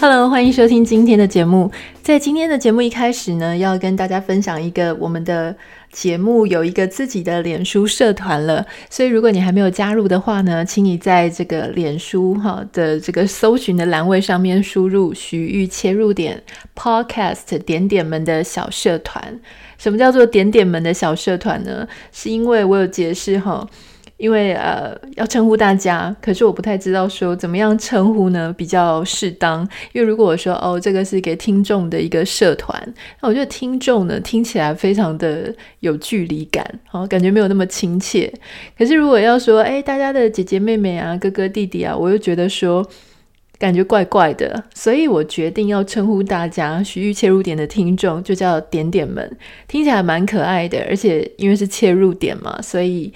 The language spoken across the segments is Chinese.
Hello，欢迎收听今天的节目。在今天的节目一开始呢，要跟大家分享一个我们的节目有一个自己的脸书社团了。所以如果你还没有加入的话呢，请你在这个脸书哈的这个搜寻的栏位上面输入“徐玉切入点 Podcast 点点们的小社团”。什么叫做“点点们的小社团”呢？是因为我有解释哈。因为呃要称呼大家，可是我不太知道说怎么样称呼呢比较适当。因为如果我说哦这个是给听众的一个社团，那我觉得听众呢听起来非常的有距离感，好、哦、感觉没有那么亲切。可是如果要说哎大家的姐姐妹妹啊哥哥弟弟啊，我又觉得说感觉怪怪的，所以我决定要称呼大家徐玉切入点的听众就叫点点们，听起来蛮可爱的，而且因为是切入点嘛，所以。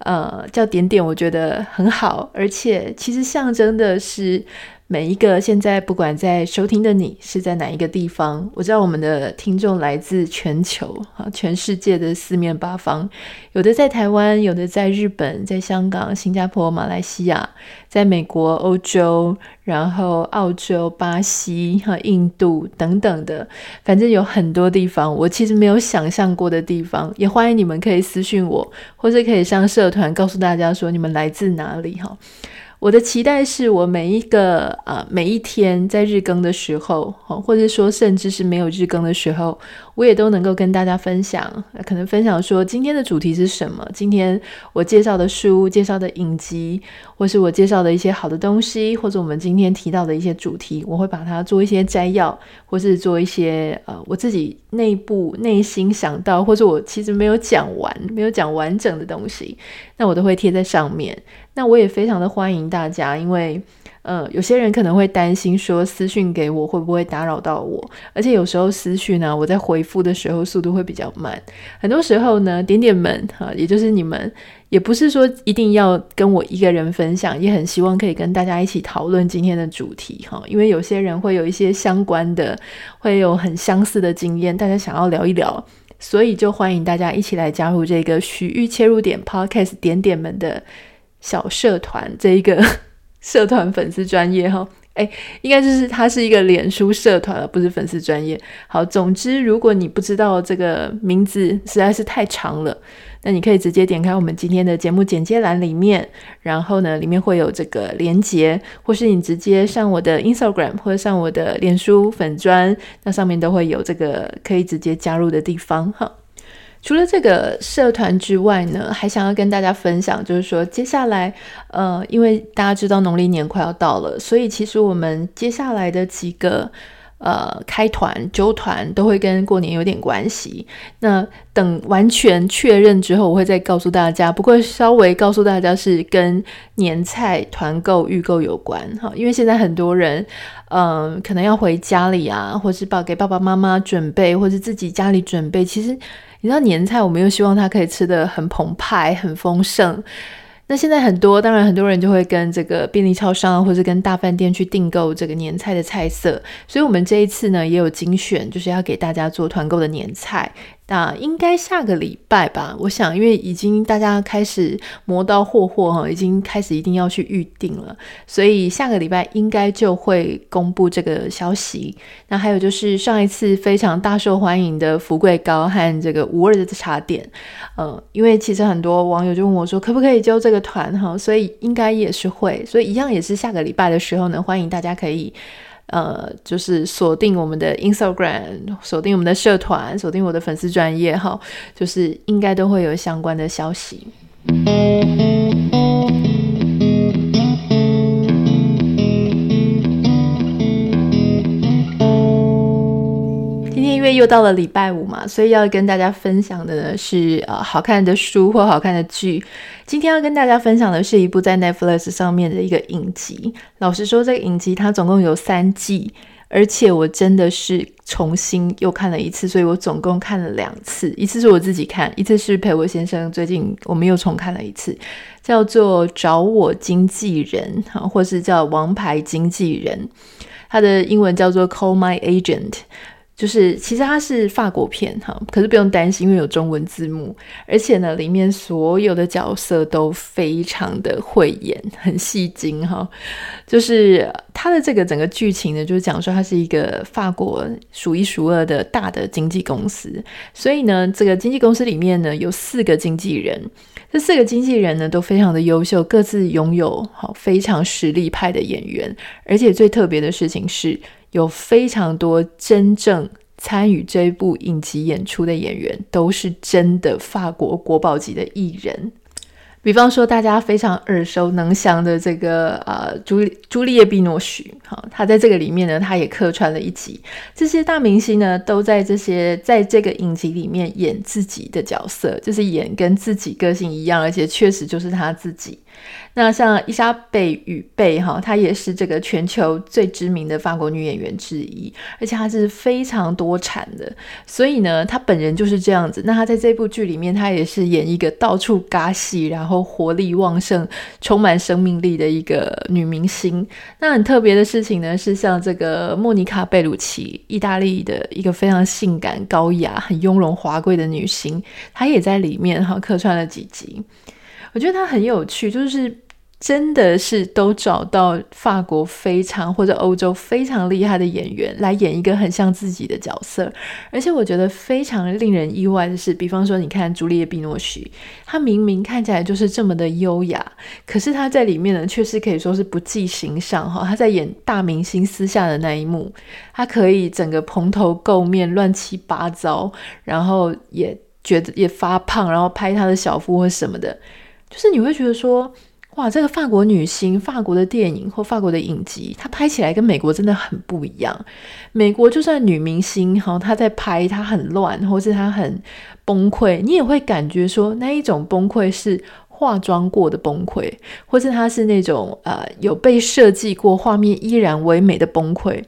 呃，叫点点，我觉得很好，而且其实象征的是。每一个现在不管在收听的你是在哪一个地方，我知道我们的听众来自全球啊，全世界的四面八方，有的在台湾，有的在日本，在香港、新加坡、马来西亚，在美国、欧洲，然后澳洲、巴西和印度等等的，反正有很多地方，我其实没有想象过的地方，也欢迎你们可以私信我，或者可以上社团告诉大家说你们来自哪里哈。我的期待是我每一个呃每一天在日更的时候，或者说甚至是没有日更的时候，我也都能够跟大家分享，可能分享说今天的主题是什么，今天我介绍的书、介绍的影集，或是我介绍的一些好的东西，或者我们今天提到的一些主题，我会把它做一些摘要，或是做一些呃我自己内部内心想到，或者我其实没有讲完、没有讲完整的东西，那我都会贴在上面。那我也非常的欢迎大家，因为，呃，有些人可能会担心说私讯给我会不会打扰到我，而且有时候私讯呢、我在回复的时候速度会比较慢。很多时候呢，点点们哈，也就是你们，也不是说一定要跟我一个人分享，也很希望可以跟大家一起讨论今天的主题哈，因为有些人会有一些相关的，会有很相似的经验，大家想要聊一聊，所以就欢迎大家一起来加入这个徐玉切入点 Podcast 点点们的。小社团这一个社团粉丝专业哈，哎，应该就是它是一个脸书社团而不是粉丝专业。好，总之如果你不知道这个名字实在是太长了，那你可以直接点开我们今天的节目简介栏里面，然后呢，里面会有这个连接，或是你直接上我的 Instagram 或者上我的脸书粉专，那上面都会有这个可以直接加入的地方哈。除了这个社团之外呢，还想要跟大家分享，就是说接下来，呃，因为大家知道农历年快要到了，所以其实我们接下来的几个呃开团、揪团都会跟过年有点关系。那等完全确认之后，我会再告诉大家。不过稍微告诉大家是跟年菜团购预购有关哈，因为现在很多人嗯、呃，可能要回家里啊，或是报给爸爸妈妈准备，或是自己家里准备，其实。你知道年菜，我们又希望它可以吃得很澎湃、很丰盛。那现在很多，当然很多人就会跟这个便利超商，或者跟大饭店去订购这个年菜的菜色。所以，我们这一次呢，也有精选，就是要给大家做团购的年菜。那应该下个礼拜吧，我想，因为已经大家开始磨刀霍霍哈，已经开始一定要去预定了，所以下个礼拜应该就会公布这个消息。那还有就是上一次非常大受欢迎的福贵糕和这个无二的茶点，呃，因为其实很多网友就问我说，可不可以揪这个团哈，所以应该也是会，所以一样也是下个礼拜的时候呢，欢迎大家可以。呃，就是锁定我们的 Instagram，锁定我们的社团，锁定我的粉丝专业哈，就是应该都会有相关的消息。又到了礼拜五嘛，所以要跟大家分享的呢是呃好看的书或好看的剧。今天要跟大家分享的是一部在 Netflix 上面的一个影集。老实说，这个影集它总共有三季，而且我真的是重新又看了一次，所以我总共看了两次。一次是我自己看，一次是陪我先生。最近我们又重看了一次，叫做《找我经纪人》哈，或是叫《王牌经纪人》，它的英文叫做《Call My Agent》。就是其实它是法国片哈，可是不用担心，因为有中文字幕，而且呢，里面所有的角色都非常的会演，很戏精哈。就是它的这个整个剧情呢，就是讲说它是一个法国数一数二的大的经纪公司，所以呢，这个经纪公司里面呢有四个经纪人，这四个经纪人呢都非常的优秀，各自拥有好非常实力派的演员，而且最特别的事情是。有非常多真正参与这部影集演出的演员，都是真的法国国宝级的艺人。比方说，大家非常耳熟能详的这个呃朱朱丽叶·碧诺许，哈，他在这个里面呢，他也客串了一集。这些大明星呢，都在这些在这个影集里面演自己的角色，就是演跟自己个性一样，而且确实就是他自己。那像伊莎贝·雨贝哈，她也是这个全球最知名的法国女演员之一，而且她是非常多产的，所以呢，她本人就是这样子。那她在这部剧里面，她也是演一个到处嘎戏，然后活力旺盛、充满生命力的一个女明星。那很特别的事情呢，是像这个莫妮卡·贝鲁奇，意大利的一个非常性感、高雅、很雍容华贵的女星，她也在里面哈客串了几集。我觉得他很有趣，就是真的是都找到法国非常或者欧洲非常厉害的演员来演一个很像自己的角色，而且我觉得非常令人意外的是，比方说你看朱丽叶·碧诺许，她明明看起来就是这么的优雅，可是她在里面呢，确实可以说是不计形象哈。她在演大明星私下的那一幕，她可以整个蓬头垢面、乱七八糟，然后也觉得也发胖，然后拍她的小腹或什么的。就是你会觉得说，哇，这个法国女星、法国的电影或法国的影集，它拍起来跟美国真的很不一样。美国就算女明星哈，她在拍，她很乱，或是她很崩溃，你也会感觉说那一种崩溃是化妆过的崩溃，或是她是那种呃有被设计过，画面依然唯美的崩溃。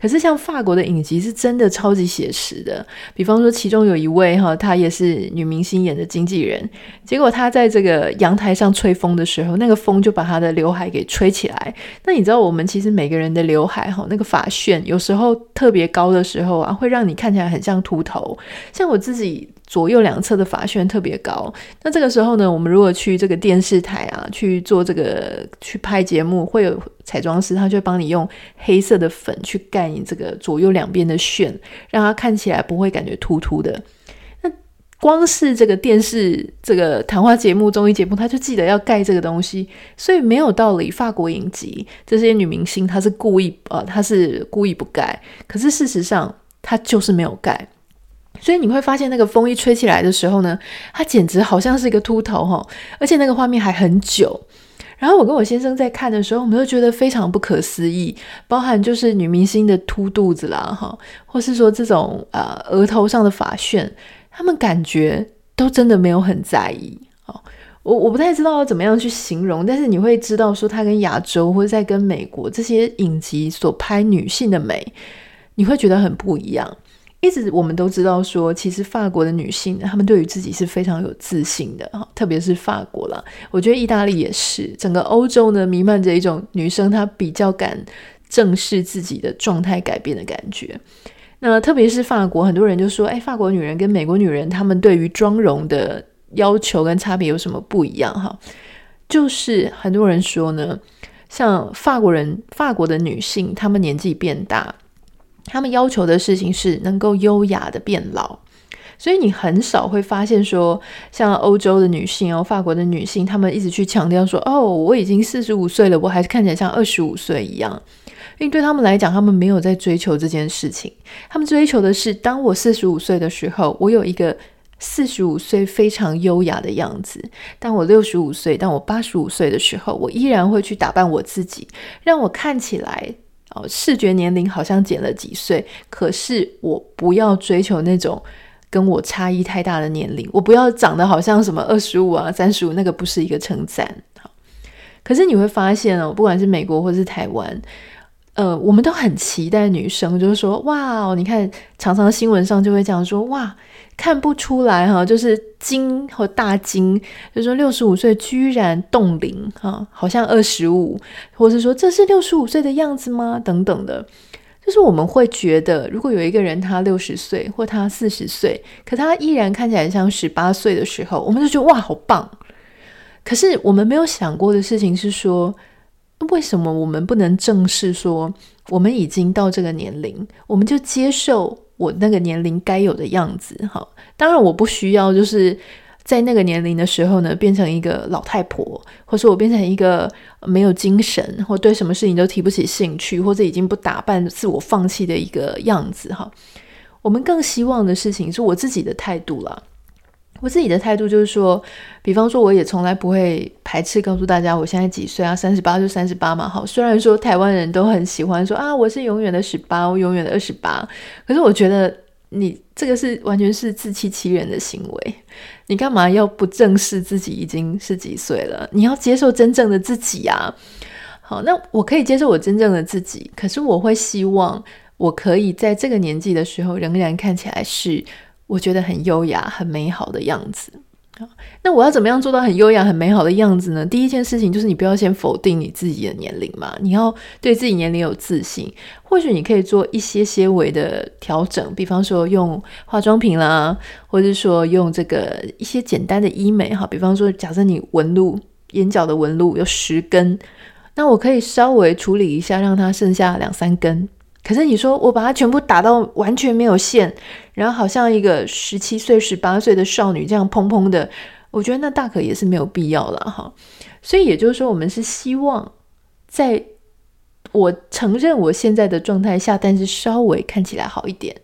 可是像法国的影集是真的超级写实的，比方说其中有一位哈，她也是女明星演的经纪人，结果她在这个阳台上吹风的时候，那个风就把她的刘海给吹起来。那你知道我们其实每个人的刘海哈，那个发旋有时候特别高的时候啊，会让你看起来很像秃头。像我自己。左右两侧的发旋特别高，那这个时候呢，我们如果去这个电视台啊，去做这个去拍节目，会有彩妆师，他就帮你用黑色的粉去盖你这个左右两边的旋，让它看起来不会感觉秃秃的。那光是这个电视这个谈话节目、综艺节目，他就记得要盖这个东西，所以没有道理。法国影集这些女明星，她是故意呃，她是故意不盖，可是事实上她就是没有盖。所以你会发现，那个风一吹起来的时候呢，它简直好像是一个秃头哈，而且那个画面还很久。然后我跟我先生在看的时候，我们都觉得非常不可思议，包含就是女明星的凸肚子啦哈，或是说这种呃额头上的发旋，他们感觉都真的没有很在意哦。我我不太知道要怎么样去形容，但是你会知道说，它跟亚洲或者在跟美国这些影集所拍女性的美，你会觉得很不一样。一直我们都知道说，其实法国的女性，她们对于自己是非常有自信的哈，特别是法国啦，我觉得意大利也是，整个欧洲呢弥漫着一种女生她比较敢正视自己的状态改变的感觉。那特别是法国，很多人就说，哎，法国女人跟美国女人，她们对于妆容的要求跟差别有什么不一样？哈，就是很多人说呢，像法国人，法国的女性，她们年纪变大。他们要求的事情是能够优雅的变老，所以你很少会发现说，像欧洲的女性哦，法国的女性，她们一直去强调说，哦，我已经四十五岁了，我还是看起来像二十五岁一样。因为对他们来讲，他们没有在追求这件事情，他们追求的是，当我四十五岁的时候，我有一个四十五岁非常优雅的样子；当我六十五岁，当我八十五岁的时候，我依然会去打扮我自己，让我看起来。哦，视觉年龄好像减了几岁，可是我不要追求那种跟我差异太大的年龄，我不要长得好像什么二十五啊、三十五，那个不是一个称赞。可是你会发现哦，不管是美国或是台湾。呃，我们都很期待女生，就是说，哇，你看，常常新闻上就会讲说，哇，看不出来哈，就是惊和大惊，就是说六十五岁居然冻龄哈，好像二十五，或是说这是六十五岁的样子吗？等等的，就是我们会觉得，如果有一个人他六十岁或他四十岁，可他依然看起来像十八岁的时候，我们就觉得哇，好棒。可是我们没有想过的事情是说，为什么我们不能正视说，我们已经到这个年龄，我们就接受我那个年龄该有的样子？哈，当然我不需要就是。在那个年龄的时候呢，变成一个老太婆，或者我变成一个没有精神，或对什么事情都提不起兴趣，或者已经不打扮、自我放弃的一个样子哈。我们更希望的事情是我自己的态度啦。我自己的态度就是说，比方说，我也从来不会排斥告诉大家我现在几岁啊，三十八就三十八嘛。好，虽然说台湾人都很喜欢说啊，我是永远的十八，我永远的二十八，可是我觉得。你这个是完全是自欺欺人的行为，你干嘛要不正视自己已经是几岁了？你要接受真正的自己啊！好，那我可以接受我真正的自己，可是我会希望我可以在这个年纪的时候仍然看起来是我觉得很优雅、很美好的样子。那我要怎么样做到很优雅、很美好的样子呢？第一件事情就是你不要先否定你自己的年龄嘛，你要对自己年龄有自信。或许你可以做一些些微的调整，比方说用化妆品啦，或者说用这个一些简单的医美哈。比方说，假设你纹路，眼角的纹路有十根，那我可以稍微处理一下，让它剩下两三根。可是你说我把它全部打到完全没有线，然后好像一个十七岁、十八岁的少女这样砰砰的，我觉得那大可也是没有必要了哈。所以也就是说，我们是希望在我承认我现在的状态下，但是稍微看起来好一点。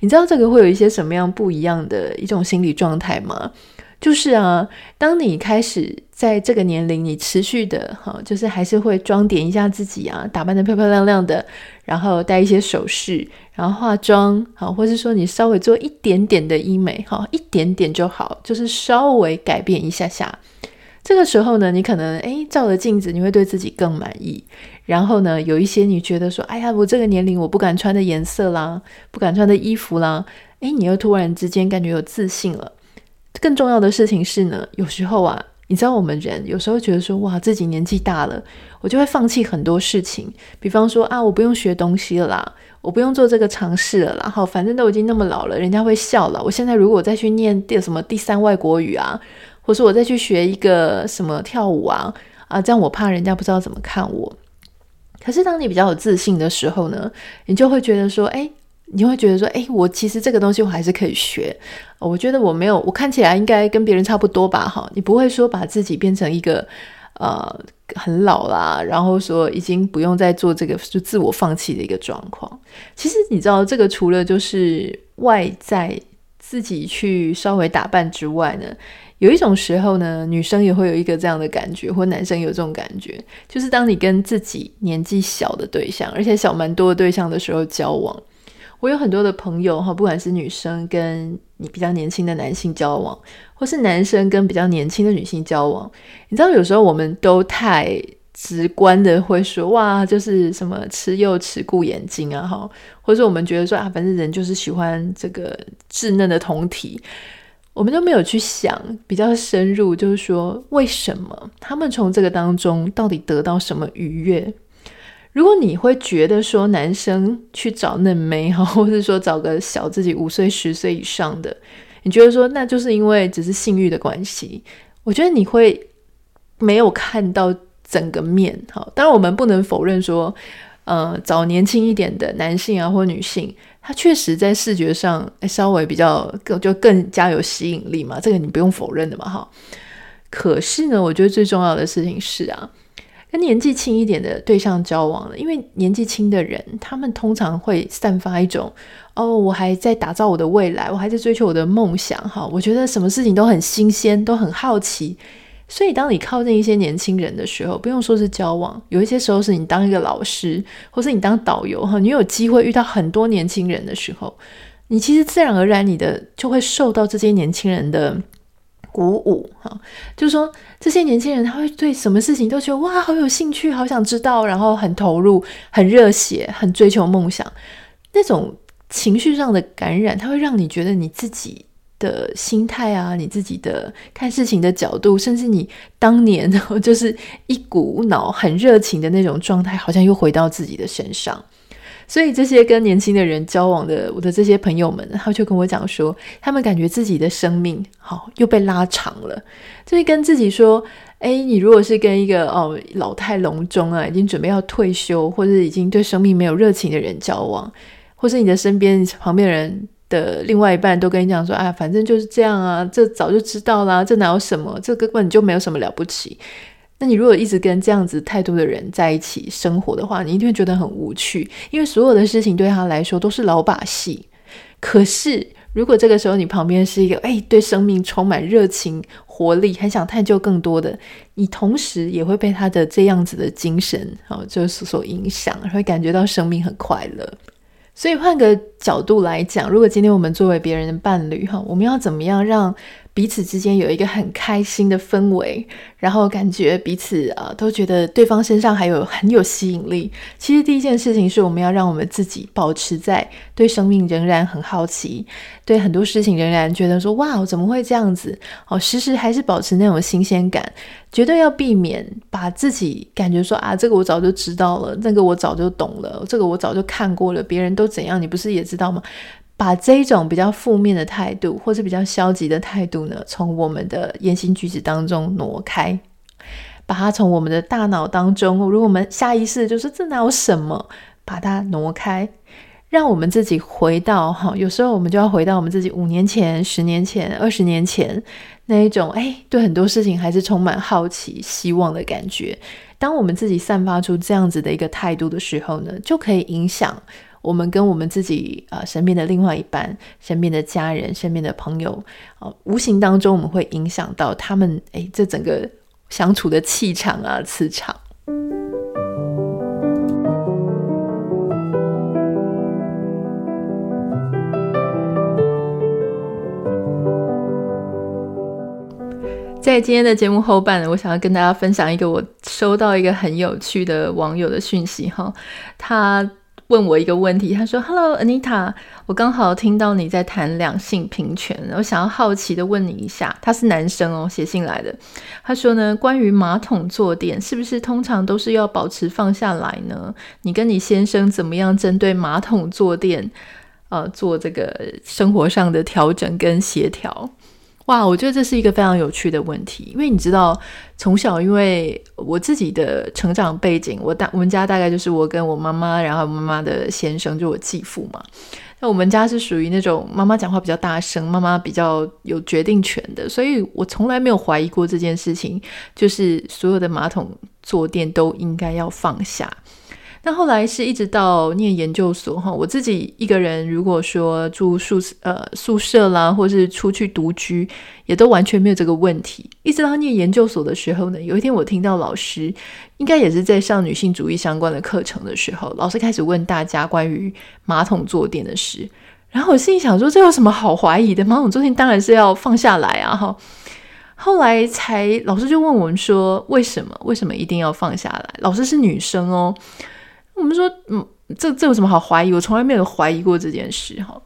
你知道这个会有一些什么样不一样的一种心理状态吗？就是啊，当你开始在这个年龄，你持续的哈，就是还是会装点一下自己啊，打扮得漂漂亮亮的，然后戴一些首饰，然后化妆，好，或是说你稍微做一点点的医美，哈，一点点就好，就是稍微改变一下下。这个时候呢，你可能诶，照了镜子，你会对自己更满意。然后呢，有一些你觉得说，哎呀，我这个年龄我不敢穿的颜色啦，不敢穿的衣服啦，诶，你又突然之间感觉有自信了。更重要的事情是呢，有时候啊，你知道我们人有时候觉得说，哇，自己年纪大了，我就会放弃很多事情。比方说啊，我不用学东西了啦，我不用做这个尝试了啦，好，反正都已经那么老了，人家会笑了。我现在如果再去念第什么第三外国语啊，或是我再去学一个什么跳舞啊，啊，这样我怕人家不知道怎么看我。可是当你比较有自信的时候呢，你就会觉得说，哎。你会觉得说，哎，我其实这个东西我还是可以学。我觉得我没有，我看起来应该跟别人差不多吧？哈，你不会说把自己变成一个呃很老啦，然后说已经不用再做这个就自我放弃的一个状况。其实你知道，这个除了就是外在自己去稍微打扮之外呢，有一种时候呢，女生也会有一个这样的感觉，或男生有这种感觉，就是当你跟自己年纪小的对象，而且小蛮多的对象的时候交往。我有很多的朋友哈，不管是女生跟你比较年轻的男性交往，或是男生跟比较年轻的女性交往，你知道有时候我们都太直观的会说哇，就是什么吃又吃顾眼睛啊哈，或者我们觉得说啊，反正人就是喜欢这个稚嫩的酮体，我们都没有去想比较深入，就是说为什么他们从这个当中到底得到什么愉悦？如果你会觉得说男生去找嫩妹哈，或者说找个小自己五岁十岁以上的，你觉得说那就是因为只是性欲的关系，我觉得你会没有看到整个面哈。当然我们不能否认说，呃，找年轻一点的男性啊或女性，他确实在视觉上稍微比较更就更加有吸引力嘛，这个你不用否认的嘛哈。可是呢，我觉得最重要的事情是啊。跟年纪轻一点的对象交往了，因为年纪轻的人，他们通常会散发一种哦，我还在打造我的未来，我还在追求我的梦想，哈，我觉得什么事情都很新鲜，都很好奇。所以，当你靠近一些年轻人的时候，不用说是交往，有一些时候是你当一个老师，或是你当导游，哈，你有机会遇到很多年轻人的时候，你其实自然而然你的就会受到这些年轻人的。鼓舞哈，就是说这些年轻人他会对什么事情都觉得哇，好有兴趣，好想知道，然后很投入，很热血，很追求梦想。那种情绪上的感染，它会让你觉得你自己的心态啊，你自己的看事情的角度，甚至你当年就是一股脑很热情的那种状态，好像又回到自己的身上。所以这些跟年轻的人交往的我的这些朋友们，他就跟我讲说，他们感觉自己的生命好又被拉长了，就是跟自己说，哎，你如果是跟一个哦老态龙钟啊，已经准备要退休，或者已经对生命没有热情的人交往，或是你的身边旁边人的另外一半都跟你讲说，啊，反正就是这样啊，这早就知道啦，这哪有什么，这根本就没有什么了不起。那你如果一直跟这样子态度的人在一起生活的话，你一定会觉得很无趣，因为所有的事情对他来说都是老把戏。可是如果这个时候你旁边是一个哎，对生命充满热情、活力，很想探究更多的，你同时也会被他的这样子的精神哦，就是所影响，会感觉到生命很快乐。所以换个角度来讲，如果今天我们作为别人的伴侣哈，我们要怎么样让彼此之间有一个很开心的氛围，然后感觉彼此啊都觉得对方身上还有很有吸引力。其实第一件事情是我们要让我们自己保持在对生命仍然很好奇，对很多事情仍然觉得说哇，怎么会这样子？哦，时时还是保持那种新鲜感，绝对要避免把自己感觉说啊，这个我早就知道了，那个我早就懂了，这个我早就看过了，别人都怎样，你不是也知道吗？把这一种比较负面的态度，或是比较消极的态度呢，从我们的言行举止当中挪开，把它从我们的大脑当中，如果我们下意识就是这哪有什么，把它挪开，让我们自己回到哈，有时候我们就要回到我们自己五年前、十年前、二十年前那一种，哎，对很多事情还是充满好奇、希望的感觉。当我们自己散发出这样子的一个态度的时候呢，就可以影响。我们跟我们自己啊、身边的另外一半、身边的家人、身边的朋友啊、无形当中我们会影响到他们，哎，这整个相处的气场啊、磁场。在今天的节目后半，我想要跟大家分享一个我收到一个很有趣的网友的讯息哈，他。问我一个问题，他说：“Hello, Anita，我刚好听到你在谈两性平权，我想要好奇的问你一下，他是男生哦，写信来的。他说呢，关于马桶坐垫，是不是通常都是要保持放下来呢？你跟你先生怎么样针对马桶坐垫，呃，做这个生活上的调整跟协调？”哇，我觉得这是一个非常有趣的问题，因为你知道，从小因为我自己的成长背景，我大我们家大概就是我跟我妈妈，然后妈妈的先生就我继父嘛。那我们家是属于那种妈妈讲话比较大声，妈妈比较有决定权的，所以我从来没有怀疑过这件事情，就是所有的马桶坐垫都应该要放下。那后来是一直到念研究所哈，我自己一个人如果说住宿呃宿舍啦，或是出去独居，也都完全没有这个问题。一直到念研究所的时候呢，有一天我听到老师应该也是在上女性主义相关的课程的时候，老师开始问大家关于马桶坐垫的事，然后我心里想说，这有什么好怀疑的？马桶坐垫当然是要放下来啊哈。后来才老师就问我们说，为什么？为什么一定要放下来？老师是女生哦。我们说，嗯，这这有什么好怀疑？我从来没有怀疑过这件事哈。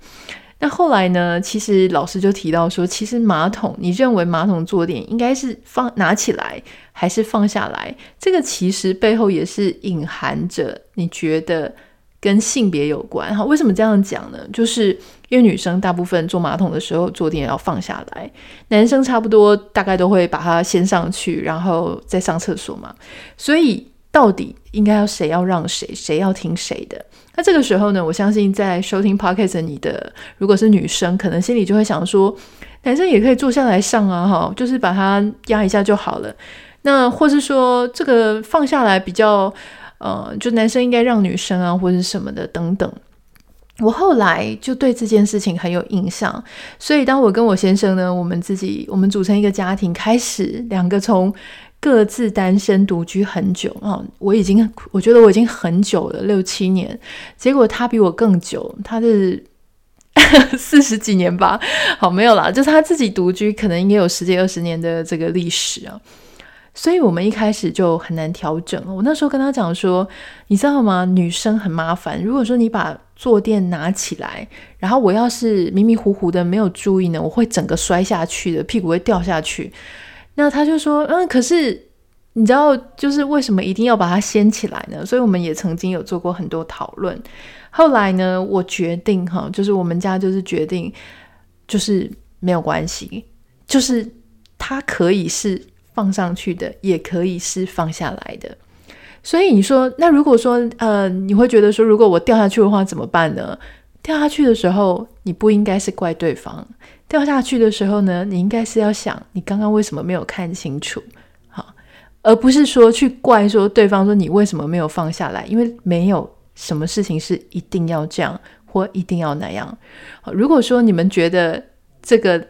那后来呢？其实老师就提到说，其实马桶，你认为马桶坐垫应该是放拿起来还是放下来？这个其实背后也是隐含着你觉得跟性别有关哈。为什么这样讲呢？就是因为女生大部分坐马桶的时候坐垫要放下来，男生差不多大概都会把它掀上去，然后再上厕所嘛，所以。到底应该要谁要让谁，谁要听谁的？那这个时候呢，我相信在收听 Podcast 你的，如果是女生，可能心里就会想说，男生也可以坐下来上啊，哈，就是把它压一下就好了。那或是说，这个放下来比较，呃，就男生应该让女生啊，或者是什么的等等。我后来就对这件事情很有印象，所以当我跟我先生呢，我们自己我们组成一个家庭，开始两个从。各自单身独居很久啊，我已经我觉得我已经很久了，六七年。结果他比我更久，他是 四十几年吧。好，没有啦，就是他自己独居，可能也有十几二十年的这个历史啊。所以我们一开始就很难调整。我那时候跟他讲说，你知道吗？女生很麻烦。如果说你把坐垫拿起来，然后我要是迷迷糊糊的没有注意呢，我会整个摔下去的，屁股会掉下去。那他就说，嗯，可是你知道，就是为什么一定要把它掀起来呢？所以我们也曾经有做过很多讨论。后来呢，我决定哈，就是我们家就是决定，就是没有关系，就是它可以是放上去的，也可以是放下来的。所以你说，那如果说呃，你会觉得说，如果我掉下去的话怎么办呢？掉下去的时候，你不应该是怪对方。掉下去的时候呢，你应该是要想，你刚刚为什么没有看清楚？好而不是说去怪说对方说你为什么没有放下来，因为没有什么事情是一定要这样或一定要那样。如果说你们觉得这个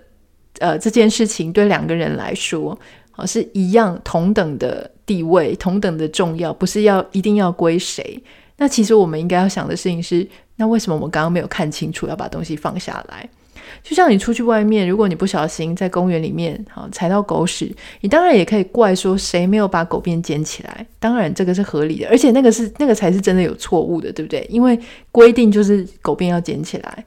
呃这件事情对两个人来说啊是一样同等的地位、同等的重要，不是要一定要归谁，那其实我们应该要想的事情是，那为什么我们刚刚没有看清楚要把东西放下来？就像你出去外面，如果你不小心在公园里面好踩到狗屎，你当然也可以怪说谁没有把狗便捡起来。当然这个是合理的，而且那个是那个才是真的有错误的，对不对？因为规定就是狗便要捡起来。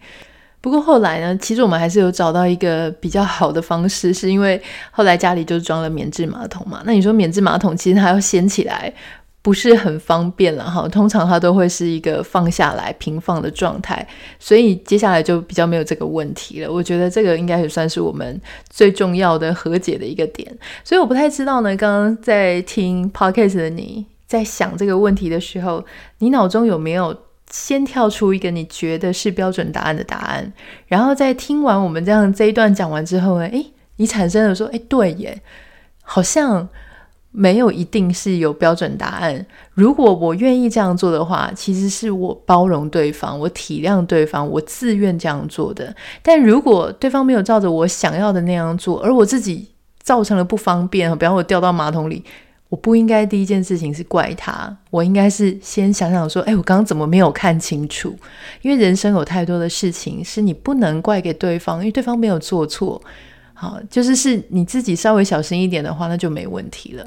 不过后来呢，其实我们还是有找到一个比较好的方式，是因为后来家里就装了免治马桶嘛。那你说免治马桶其实它要掀起来。不是很方便了哈，通常它都会是一个放下来平放的状态，所以接下来就比较没有这个问题了。我觉得这个应该也算是我们最重要的和解的一个点。所以我不太知道呢，刚刚在听 podcast 的你在想这个问题的时候，你脑中有没有先跳出一个你觉得是标准答案的答案，然后在听完我们这样这一段讲完之后呢，诶，你产生了说，诶，对耶，好像。没有一定是有标准答案。如果我愿意这样做的话，其实是我包容对方，我体谅对方，我自愿这样做的。但如果对方没有照着我想要的那样做，而我自己造成了不方便，比方我掉到马桶里，我不应该第一件事情是怪他，我应该是先想想说，哎，我刚刚怎么没有看清楚？因为人生有太多的事情是你不能怪给对方，因为对方没有做错。好，就是是你自己稍微小心一点的话，那就没问题了。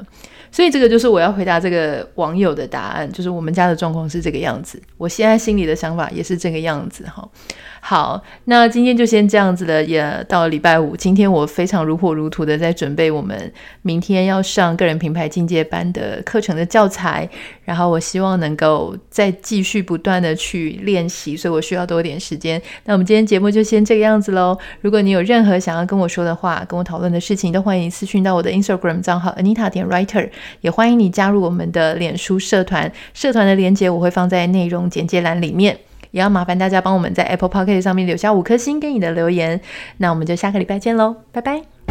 所以这个就是我要回答这个网友的答案，就是我们家的状况是这个样子，我现在心里的想法也是这个样子哈。好，那今天就先这样子了，也到了礼拜五。今天我非常如火如荼的在准备我们明天要上个人品牌进阶班的课程的教材，然后我希望能够再继续不断的去练习，所以我需要多点时间。那我们今天节目就先这个样子喽。如果你有任何想要跟我说的话，跟我讨论的事情，都欢迎私讯到我的 Instagram 账号 Anita 点 Writer，也欢迎你加入我们的脸书社团，社团的链接我会放在内容简介栏里面。也要麻烦大家帮我们在 Apple p o c k e t 上面留下五颗星跟你的留言，那我们就下个礼拜见喽，拜拜。